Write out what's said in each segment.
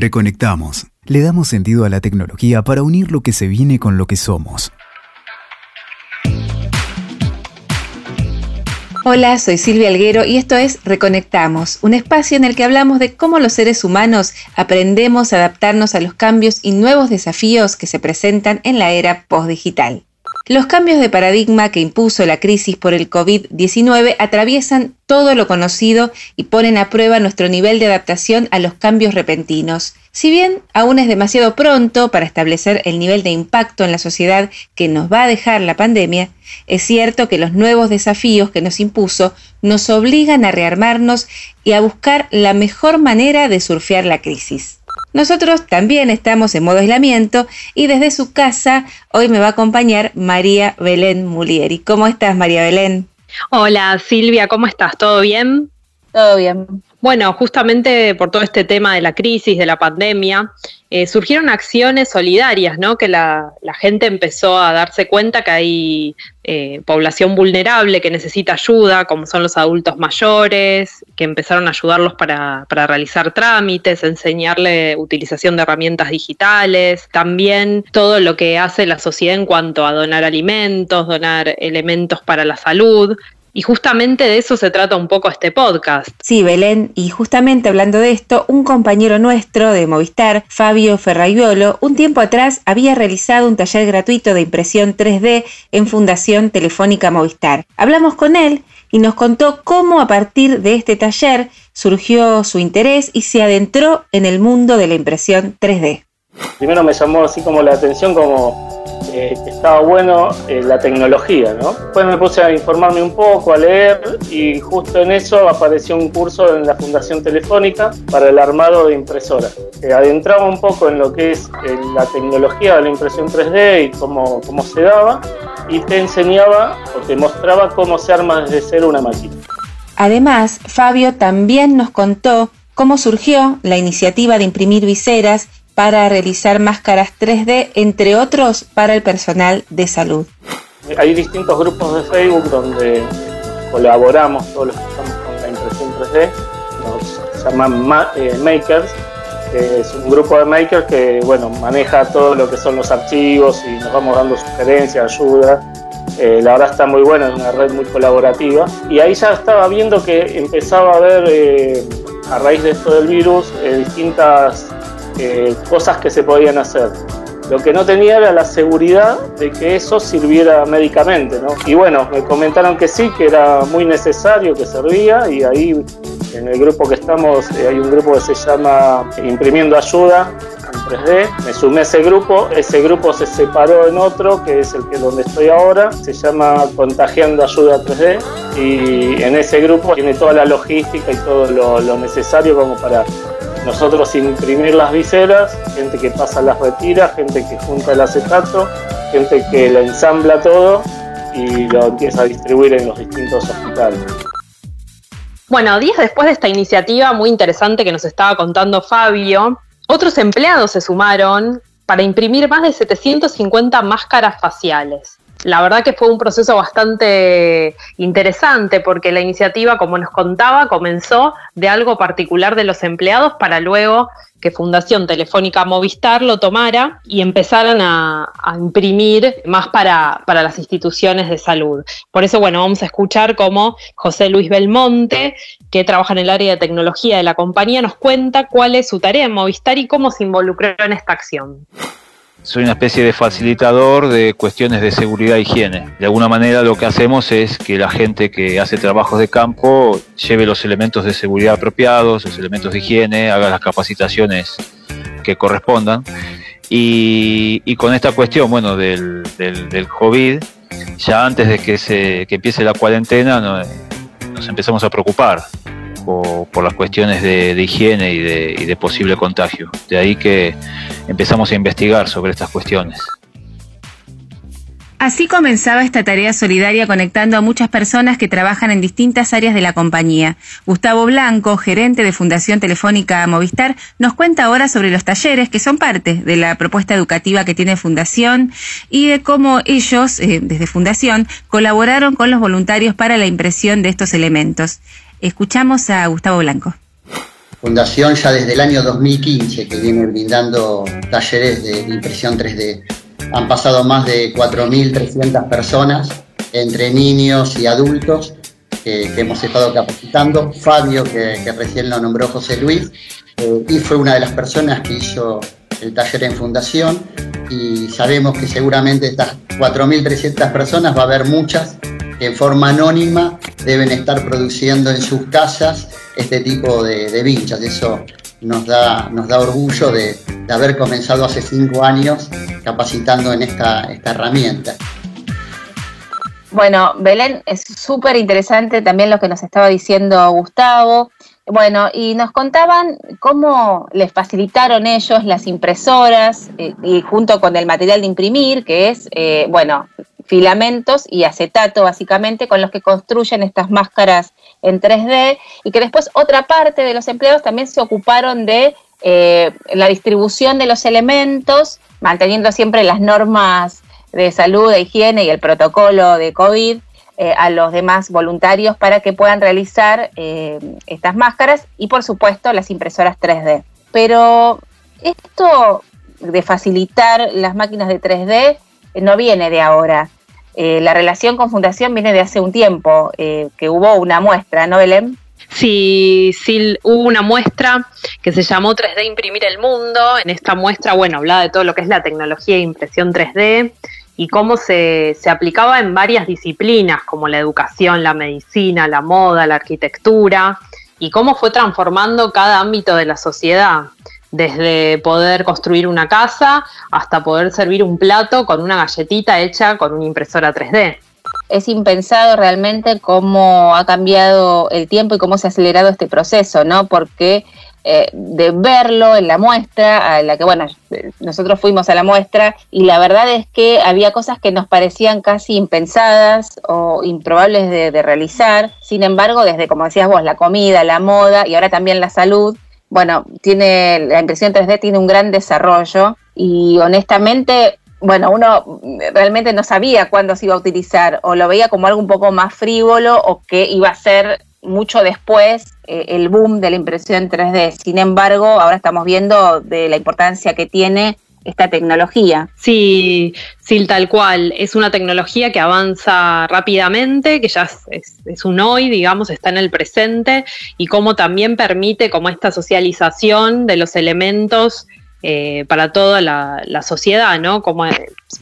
Reconectamos. Le damos sentido a la tecnología para unir lo que se viene con lo que somos. Hola, soy Silvia Alguero y esto es Reconectamos, un espacio en el que hablamos de cómo los seres humanos aprendemos a adaptarnos a los cambios y nuevos desafíos que se presentan en la era postdigital. Los cambios de paradigma que impuso la crisis por el COVID-19 atraviesan todo lo conocido y ponen a prueba nuestro nivel de adaptación a los cambios repentinos. Si bien aún es demasiado pronto para establecer el nivel de impacto en la sociedad que nos va a dejar la pandemia, es cierto que los nuevos desafíos que nos impuso nos obligan a rearmarnos y a buscar la mejor manera de surfear la crisis. Nosotros también estamos en modo aislamiento y desde su casa hoy me va a acompañar María Belén Mulieri. ¿Cómo estás, María Belén? Hola, Silvia, ¿cómo estás? ¿Todo bien? Todo bien. Bueno, justamente por todo este tema de la crisis, de la pandemia, eh, surgieron acciones solidarias, ¿no? Que la, gente empezó a darse cuenta que hay eh, población vulnerable que necesita ayuda, como son los adultos mayores, que empezaron a ayudarlos para, para realizar trámites, enseñarle utilización de herramientas digitales, también todo lo que hace la sociedad en cuanto a donar alimentos, donar elementos para la salud. Y justamente de eso se trata un poco este podcast. Sí, Belén, y justamente hablando de esto, un compañero nuestro de Movistar, Fabio Ferraiolo, un tiempo atrás había realizado un taller gratuito de impresión 3D en Fundación Telefónica Movistar. Hablamos con él y nos contó cómo a partir de este taller surgió su interés y se adentró en el mundo de la impresión 3D. Primero me llamó así como la atención como eh, estaba bueno eh, la tecnología, ¿no? Después me puse a informarme un poco, a leer y justo en eso apareció un curso en la Fundación Telefónica para el armado de impresoras. que adentraba un poco en lo que es eh, la tecnología de la impresión 3D y cómo, cómo se daba y te enseñaba o te mostraba cómo se arma desde cero una máquina. Además, Fabio también nos contó cómo surgió la iniciativa de imprimir viseras para realizar máscaras 3D, entre otros para el personal de salud. Hay distintos grupos de Facebook donde colaboramos todos los que estamos con la impresión 3D, nos llaman eh, Makers, que es un grupo de makers que bueno, maneja todo lo que son los archivos y nos vamos dando sugerencias, ayuda. Eh, la verdad está muy buena, es una red muy colaborativa. Y ahí ya estaba viendo que empezaba a haber, eh, a raíz de esto del virus, distintas eh, cosas que se podían hacer. Lo que no tenía era la seguridad de que eso sirviera médicamente, ¿no? Y bueno, me comentaron que sí, que era muy necesario, que servía, y ahí en el grupo que estamos eh, hay un grupo que se llama Imprimiendo Ayuda en 3D. Me sumé a ese grupo, ese grupo se separó en otro, que es el que donde estoy ahora, se llama Contagiando Ayuda 3D, y en ese grupo tiene toda la logística y todo lo, lo necesario como para nosotros imprimir las viseras, gente que pasa las retiras, gente que junta el acetato, gente que lo ensambla todo y lo empieza a distribuir en los distintos hospitales. Bueno, días después de esta iniciativa muy interesante que nos estaba contando Fabio, otros empleados se sumaron para imprimir más de 750 máscaras faciales la verdad que fue un proceso bastante interesante porque la iniciativa, como nos contaba, comenzó de algo particular de los empleados para luego que Fundación Telefónica Movistar lo tomara y empezaran a, imprimir más para, para, las instituciones de salud. Por eso, bueno, vamos a escuchar cómo José Luis Belmonte, que trabaja en el área de tecnología de la compañía, nos cuenta cuál es su tarea en Movistar y cómo se involucró en esta acción soy una especie de facilitador de cuestiones de seguridad e higiene. De alguna manera lo que hacemos es que la gente que hace trabajos de campo lleve los elementos de seguridad apropiados, los elementos de higiene, haga las capacitaciones que correspondan. Y, con esta cuestión, bueno, del, del, COVID, ya antes de que, se, que empiece la cuarentena, nos empezamos a preocupar por, las cuestiones de, higiene y de, posible contagio. De ahí que empezamos a investigar sobre estas cuestiones. Así comenzaba esta tarea solidaria conectando a muchas personas que trabajan en distintas áreas de la compañía. Gustavo Blanco, gerente de Fundación Telefónica Movistar, nos cuenta ahora sobre los talleres que son parte de la propuesta educativa que tiene Fundación y de cómo ellos, eh, desde Fundación, colaboraron con los voluntarios para la impresión de estos elementos. Escuchamos a Gustavo Blanco. Fundación ya desde el año 2015 que viene brindando talleres de impresión 3D. Han pasado más de 4.300 personas, entre niños y adultos, que, hemos estado capacitando. Fabio, que, recién lo nombró José Luis, eh, y fue una de las personas que hizo el taller en fundación y sabemos que seguramente estas 4.300 personas va a haber muchas que en forma anónima deben estar produciendo en sus casas este tipo de, de vinchas. Eso nos da, nos da orgullo de, haber comenzado hace cinco años capacitando en esta, esta herramienta. Bueno, Belén, es súper interesante también lo que nos estaba diciendo Gustavo. Bueno, y nos contaban cómo les facilitaron ellos las impresoras eh, y junto con el material de imprimir, que es, eh, bueno, filamentos y acetato básicamente con los que construyen estas máscaras en 3D y que después otra parte de los empleados también se ocuparon de eh, la distribución de los elementos, manteniendo siempre las normas de salud, de higiene y el protocolo de COVID eh, a los demás voluntarios para que puedan realizar eh, estas máscaras y por supuesto las impresoras 3D. Pero esto de facilitar las máquinas de 3D no viene de ahora. Eh, la relación con Fundación viene de hace un tiempo, que hubo una muestra, ¿no, Belén? Sí, sí, hubo una muestra que se llamó 3D Imprimir el Mundo. En esta muestra, bueno, hablaba de todo lo que es la tecnología de impresión 3D y cómo se, se, aplicaba en varias disciplinas como la educación, la medicina, la moda, la arquitectura, y cómo fue transformando cada ámbito de la sociedad, desde poder construir una casa hasta poder servir un plato con una galletita hecha con una impresora 3D. Es impensado realmente cómo ha cambiado el tiempo y cómo se ha acelerado este proceso, ¿no? Porque eh, de verlo en la muestra, a la que, bueno, nosotros fuimos a la muestra y la verdad es que había cosas que nos parecían casi impensadas o improbables de, realizar. Sin embargo, desde, como decías vos, la comida, la moda y ahora también la salud, bueno, tiene la impresión 3D tiene un gran desarrollo y honestamente bueno, uno realmente no sabía cuándo se iba a utilizar o lo veía como algo un poco más frívolo o que iba a ser mucho después eh, el boom de la impresión 3D. Sin embargo, ahora estamos viendo de la importancia que tiene esta tecnología. Sí, sí, tal cual. Es una tecnología que avanza rápidamente, que ya es, un hoy, digamos, está en el presente y cómo también permite como esta socialización de los elementos eh, para toda la, sociedad, ¿no? Como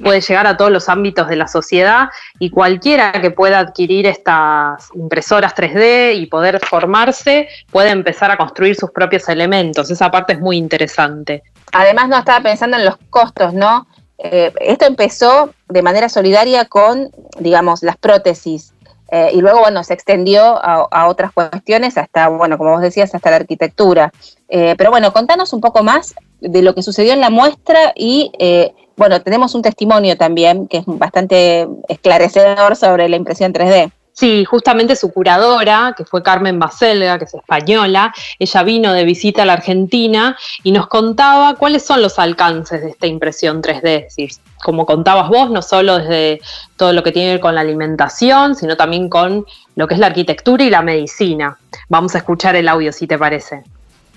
puede llegar a todos los ámbitos de la sociedad y cualquiera que pueda adquirir estas impresoras 3D y poder formarse puede empezar a construir sus propios elementos. Esa parte es muy interesante. Además, no estaba pensando en los costos, ¿no? Eh, esto empezó de manera solidaria con, digamos, las prótesis. Eh, y luego, bueno, se extendió a, otras cuestiones, hasta, bueno, como vos decías, hasta la arquitectura. pero bueno, contanos un poco más de lo que sucedió en la muestra y eh, bueno, tenemos un testimonio también que es bastante esclarecedor sobre la impresión 3D. Sí, justamente su curadora, que fue Carmen Baselga, que es española, ella vino de visita a la Argentina y nos contaba cuáles son los alcances de esta impresión 3D. Es decir, como contabas vos, no solo desde todo lo que tiene que ver con la alimentación, sino también con lo que es la arquitectura y la medicina. Vamos a escuchar el audio, si te parece.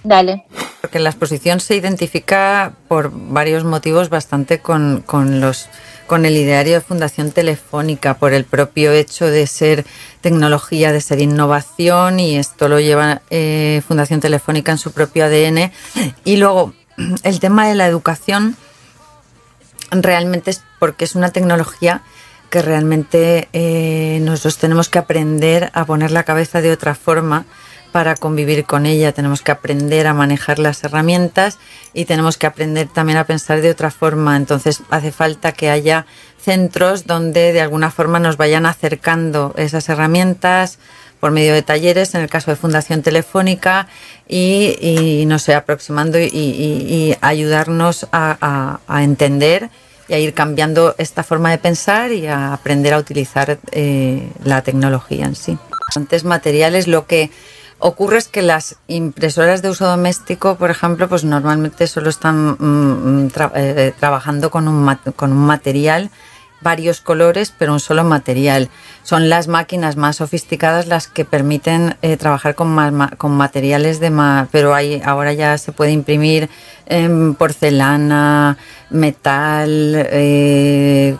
Dale. Porque la exposición se identifica por varios motivos bastante con, los con el ideario de Fundación Telefónica, por el propio hecho de ser tecnología, de ser innovación, y esto lo lleva eh, Fundación Telefónica en su propio ADN. Y luego, el tema de la educación realmente es porque es una tecnología que realmente eh, nosotros tenemos que aprender a poner la cabeza de otra forma para convivir con ella tenemos que aprender a manejar las herramientas y tenemos que aprender también a pensar de otra forma. Entonces hace falta que haya centros donde de alguna forma nos vayan acercando esas herramientas por medio de talleres, en el caso de Fundación Telefónica, y, no sé, aproximando y, ayudarnos a, entender y a ir cambiando esta forma de pensar y a aprender a utilizar eh, la tecnología en sí. Antes materiales, lo que Ocurre es que las impresoras de uso doméstico, por ejemplo, pues normalmente solo están mm, mm, eh, trabajando con un, con un material varios colores, pero un solo material. Son las máquinas más sofisticadas las que permiten eh, trabajar con, con materiales de más, pero hay, ahora ya se puede imprimir porcelana, metal, eh,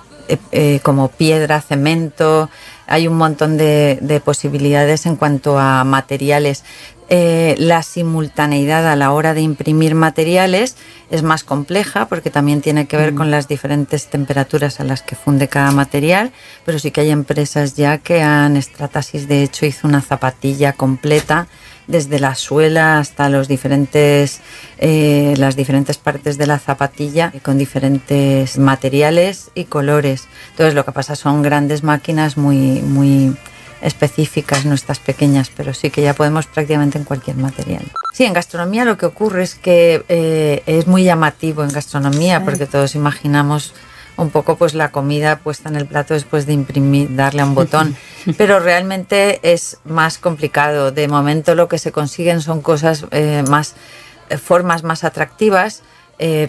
como piedra, cemento. Hay un montón de posibilidades en cuanto a materiales. Eh, la simultaneidad a la hora de imprimir materiales es más compleja porque también tiene que ver mm. con las diferentes temperaturas a las que funde cada material, pero sí que hay empresas ya que han, Estratasis de hecho hizo una zapatilla completa desde la suela hasta los diferentes, eh, las diferentes partes de la zapatilla con diferentes materiales y colores. Entonces lo que pasa son grandes máquinas muy, muy específicas, no estas pequeñas, pero sí que ya podemos prácticamente en cualquier material. Sí, en gastronomía lo que ocurre es que eh, es muy llamativo en gastronomía porque todos imaginamos un poco pues la comida puesta en el plato después de imprimir, darle a un botón, pero realmente es más complicado. De momento lo que se consiguen son cosas eh, más, eh, formas más atractivas,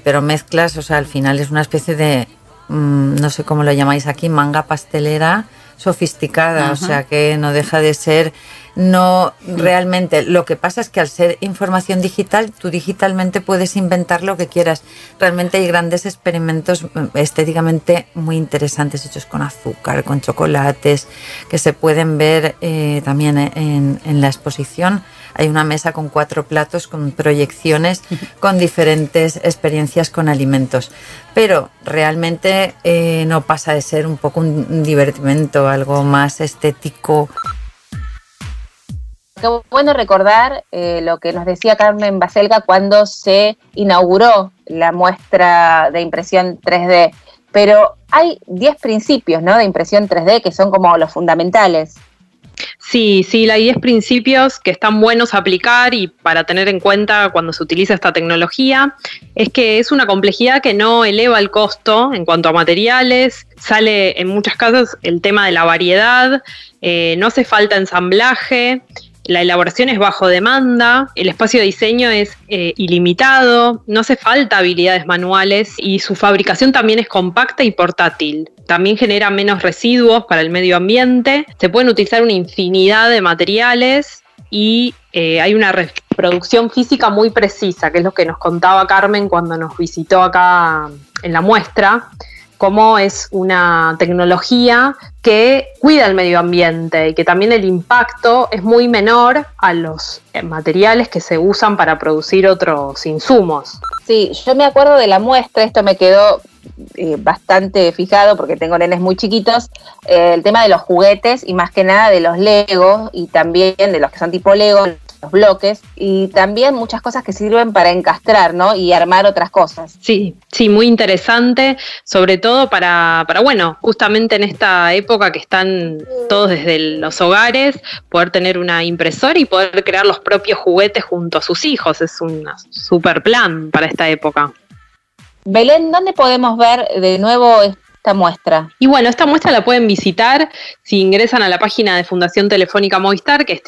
pero mezclas, o sea, al final es una especie de, mm, no sé cómo lo llamáis aquí, manga pastelera sofisticada, o sea que no deja de ser no realmente. Lo que pasa es que al ser información digital, tú digitalmente puedes inventar lo que quieras. Realmente hay grandes experimentos mm, estéticamente muy interesantes hechos con azúcar, con chocolates, que se pueden ver eh, también en, en la exposición hay una mesa con cuatro platos, con proyecciones, con diferentes experiencias con alimentos. Pero realmente eh, no pasa de ser un poco un divertimento, algo más estético. Qué bueno recordar eh, lo que nos decía Carmen Baselga cuando se inauguró la muestra de impresión 3D. Pero hay 10 principios ¿no? de impresión 3D que son como los fundamentales. Sí, sí, hay 10 principios que están buenos a aplicar y para tener en cuenta cuando se utiliza esta tecnología es que es una complejidad que no eleva el costo en cuanto a materiales, sale en muchos casos el tema de la variedad, eh, no hace falta ensamblaje, la elaboración es bajo demanda, el espacio de diseño es eh, ilimitado, no hace falta habilidades manuales y su fabricación también es compacta y portátil. También genera menos residuos para el medio ambiente, se pueden utilizar una infinidad de materiales y eh, hay una reproducción física muy precisa, que es lo que nos contaba Carmen cuando nos visitó acá en la muestra cómo es una tecnología que cuida el medio ambiente y que también el impacto es muy menor a los eh, materiales que se usan para producir otros insumos. Sí, yo me acuerdo de la muestra, esto me quedó eh, bastante fijado porque tengo nenes muy chiquitos, eh, el tema de los juguetes y más que nada de los Legos y también de los que son tipo Lego, los bloques y también muchas cosas que sirven para encastrar, ¿no? Y armar otras cosas. Sí, sí, muy interesante, sobre todo para, para bueno, justamente en esta época que están todos desde los hogares, poder tener una impresora y poder crear los propios juguetes junto a sus hijos. Es un super plan para esta época. Belén, ¿dónde podemos ver de nuevo esta muestra? Y bueno, esta muestra la pueden visitar si ingresan a la página de Fundación Telefónica Movistar, que es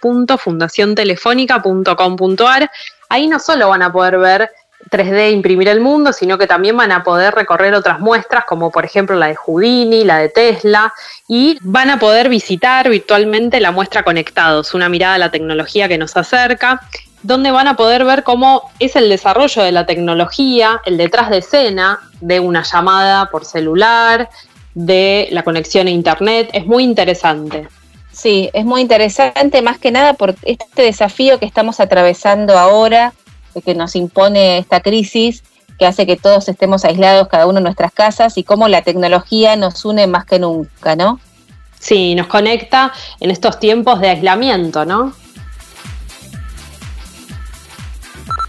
www.fundaciontelefónica.com.ar. Ahí no solo van a poder ver 3D Imprimir el Mundo, sino que también van a poder recorrer otras muestras, como por ejemplo la de Houdini, la de Tesla, y van a poder visitar virtualmente la muestra Conectados, una mirada a la tecnología que nos acerca donde van a poder ver cómo es el desarrollo de la tecnología, el detrás de escena de una llamada por celular, de la conexión a Internet. Es muy interesante. Sí, es muy interesante más que nada por este desafío que estamos atravesando ahora, que nos impone esta crisis, que hace que todos estemos aislados cada uno en nuestras casas y cómo la tecnología nos une más que nunca, ¿no? Sí, nos conecta en estos tiempos de aislamiento, ¿no?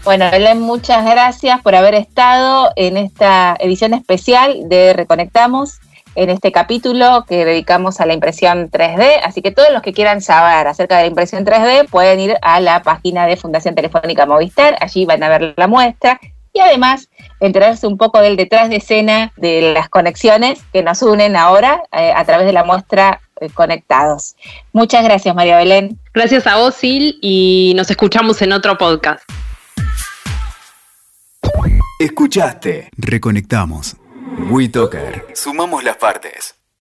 Bueno, Belén, muchas gracias por haber estado en esta edición especial de Reconectamos, en este capítulo que dedicamos a la impresión 3D. Así que todos los que quieran saber acerca de la impresión 3D pueden ir a la página de Fundación Telefónica Movistar, allí van a ver la muestra y además enterarse un poco del detrás de escena de las conexiones que nos unen ahora eh, a través de la muestra eh, Conectados. Muchas gracias, María Belén. Gracias a vos, Sil, y nos escuchamos en otro podcast. Escuchaste. Reconectamos WeToker. Sumamos las partes.